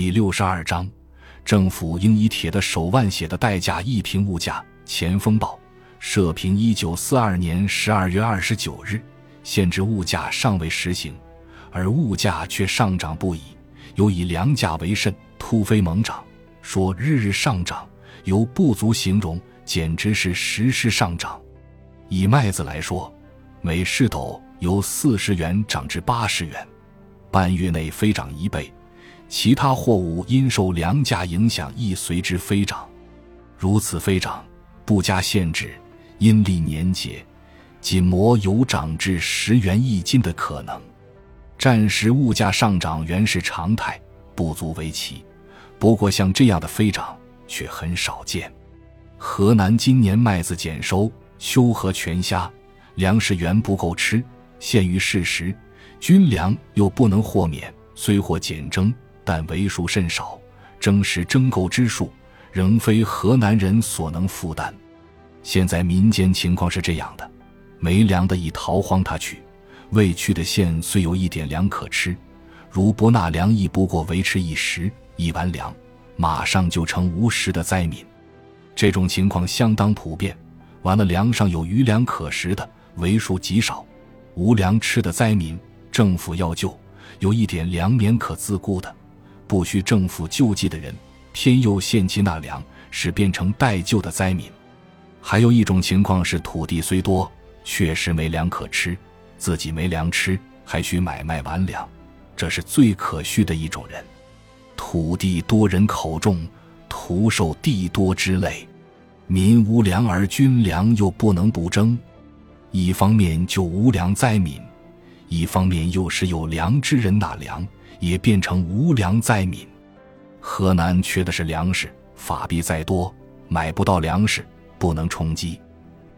第六十二章，政府应以铁的手腕血的代价一平物价。前锋报社评：一九四二年十二月二十九日，限制物价尚未实行，而物价却上涨不已，有以粮价为甚，突飞猛涨，说日日上涨，由不足形容，简直是实时上涨。以麦子来说，每市斗由四十元涨至八十元，半月内飞涨一倍。其他货物因受粮价影响，亦随之飞涨。如此飞涨，不加限制，阴历年节，仅磨有涨至十元一斤的可能。战时物价上涨原是常态，不足为奇。不过像这样的飞涨却很少见。河南今年麦子减收，秋禾全虾，粮食原不够吃，限于事实，军粮又不能豁免，虽获减征。但为数甚少，征实征购之数仍非河南人所能负担。现在民间情况是这样的：没粮的已逃荒他去，未去的县虽有一点粮可吃，如不纳粮，亦不过维持一时。一完粮，马上就成无食的灾民。这种情况相当普遍。完了粮上有余粮可食的，为数极少；无粮吃的灾民，政府要救，有一点粮棉可自顾的。不需政府救济的人，偏又限期纳粮，使变成待救的灾民。还有一种情况是，土地虽多，确实没粮可吃，自己没粮吃，还需买卖完粮，这是最可需的一种人。土地多，人口众，徒受地多之累，民无粮而军粮又不能不征，一方面就无粮灾民，一方面又是有粮之人纳粮。也变成无粮灾民。河南缺的是粮食，法币再多买不到粮食，不能充饥；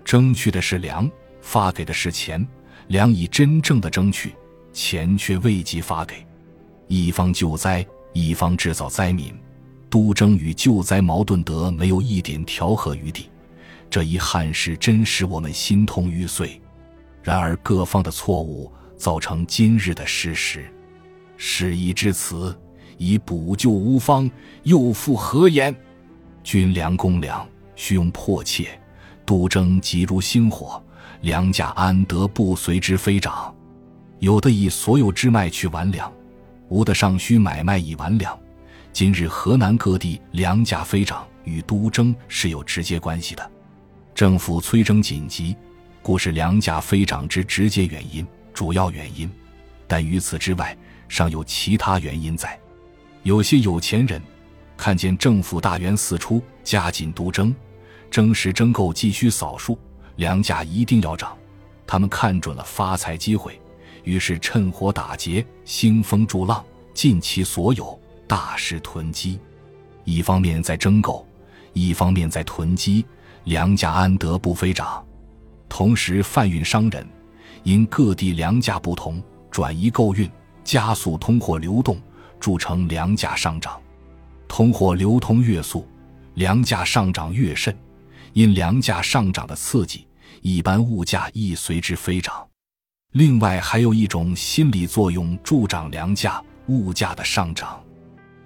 争取的是粮，发给的是钱，粮已真正的争取，钱却未及发给。一方救灾，一方制造灾民，督征与救灾矛盾得没有一点调和余地。这一憾事真使我们心痛欲碎。然而各方的错误造成今日的事实。事已至此，已补救无方，又复何言？军粮公粮需用迫切，督征急如星火，粮价安得不随之飞涨？有的以所有之卖去完粮，无的尚需买卖以完粮。今日河南各地粮价飞涨，与督征是有直接关系的。政府催征紧急，故是粮价飞涨之直接原因、主要原因。但于此之外，尚有其他原因在，有些有钱人看见政府大员四出，加紧督征，征时征购急需扫数，粮价一定要涨，他们看准了发财机会，于是趁火打劫，兴风助浪，尽其所有，大肆囤积。一方面在征购，一方面在囤积，粮价安得不飞涨？同时，贩运商人因各地粮价不同，转移购运。加速通货流动，铸成粮价上涨。通货流通越速，粮价上涨越甚。因粮价上涨的刺激，一般物价亦随之飞涨。另外，还有一种心理作用助长粮价、物价的上涨。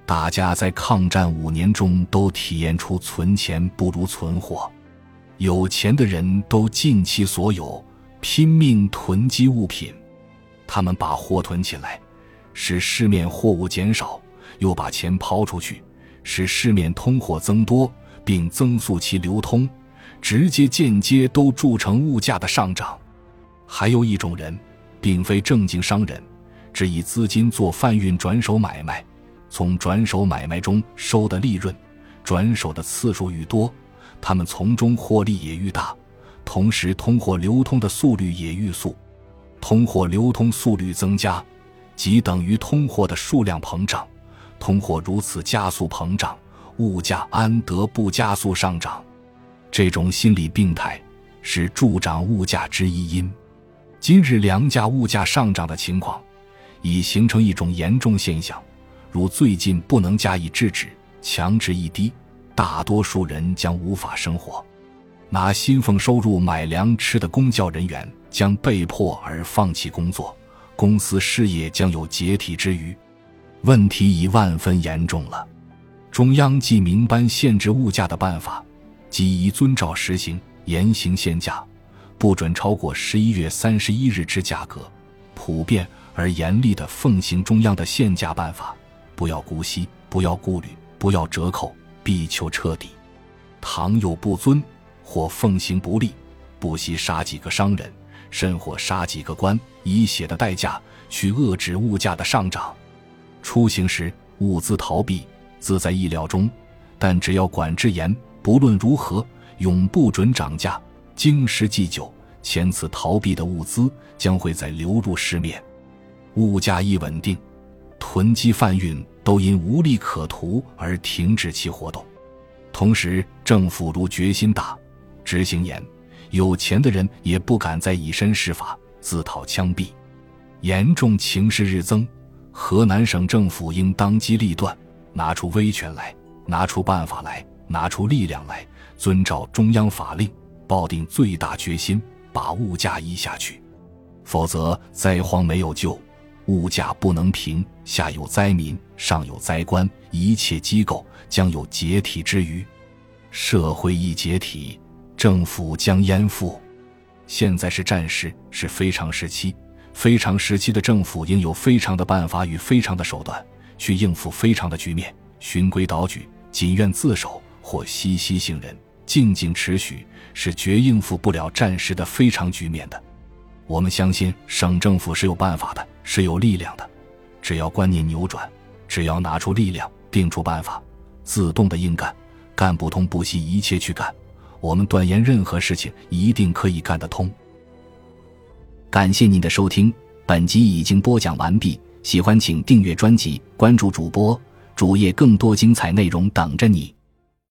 大家在抗战五年中都体验出存钱不如存货。有钱的人都尽其所有，拼命囤积物品。他们把货囤起来。使市面货物减少，又把钱抛出去，使市面通货增多，并增速其流通，直接间接都铸成物价的上涨。还有一种人，并非正经商人，只以资金做贩运转手买卖，从转手买卖中收的利润，转手的次数愈多，他们从中获利也愈大，同时通货流通的速率也愈速，通货流通速率增加。即等于通货的数量膨胀，通货如此加速膨胀，物价安得不加速上涨？这种心理病态是助长物价之一因。今日粮价物价上涨的情况，已形成一种严重现象，如最近不能加以制止，强制一低，大多数人将无法生活。拿薪俸收入买粮吃的公教人员将被迫而放弃工作。公司事业将有解体之虞，问题已万分严重了。中央既明颁限制物价的办法，即宜遵照实行，严行限价，不准超过十一月三十一日之价格。普遍而严厉地奉行中央的限价办法，不要姑息，不要顾虑，不要折扣，必求彻底。倘有不遵，或奉行不力，不惜杀几个商人，甚或杀几个官，以血的代价去遏制物价的上涨。出行时物资逃避，自在意料中，但只要管制严，不论如何，永不准涨价。经时既久。前次逃避的物资将会再流入市面，物价一稳定，囤积贩运都因无利可图而停止其活动。同时，政府如决心大，执行严，有钱的人也不敢再以身试法，自讨枪毙。严重情势日增，河南省政府应当机立断，拿出威权来，拿出办法来，拿出力量来，遵照中央法令，抱定最大决心。把物价压下去，否则灾荒没有救，物价不能平，下有灾民，上有灾官，一切机构将有解体之余。社会一解体，政府将淹覆。现在是战时，是非常时期，非常时期的政府应有非常的办法与非常的手段去应付非常的局面。循规蹈矩，谨愿自守，或息息行人。静静持续是绝应付不了战时的非常局面的。我们相信省政府是有办法的，是有力量的。只要观念扭转，只要拿出力量，定出办法，自动的硬干，干不通不惜一切去干。我们断言，任何事情一定可以干得通。感谢您的收听，本集已经播讲完毕。喜欢请订阅专辑，关注主播主页，更多精彩内容等着你。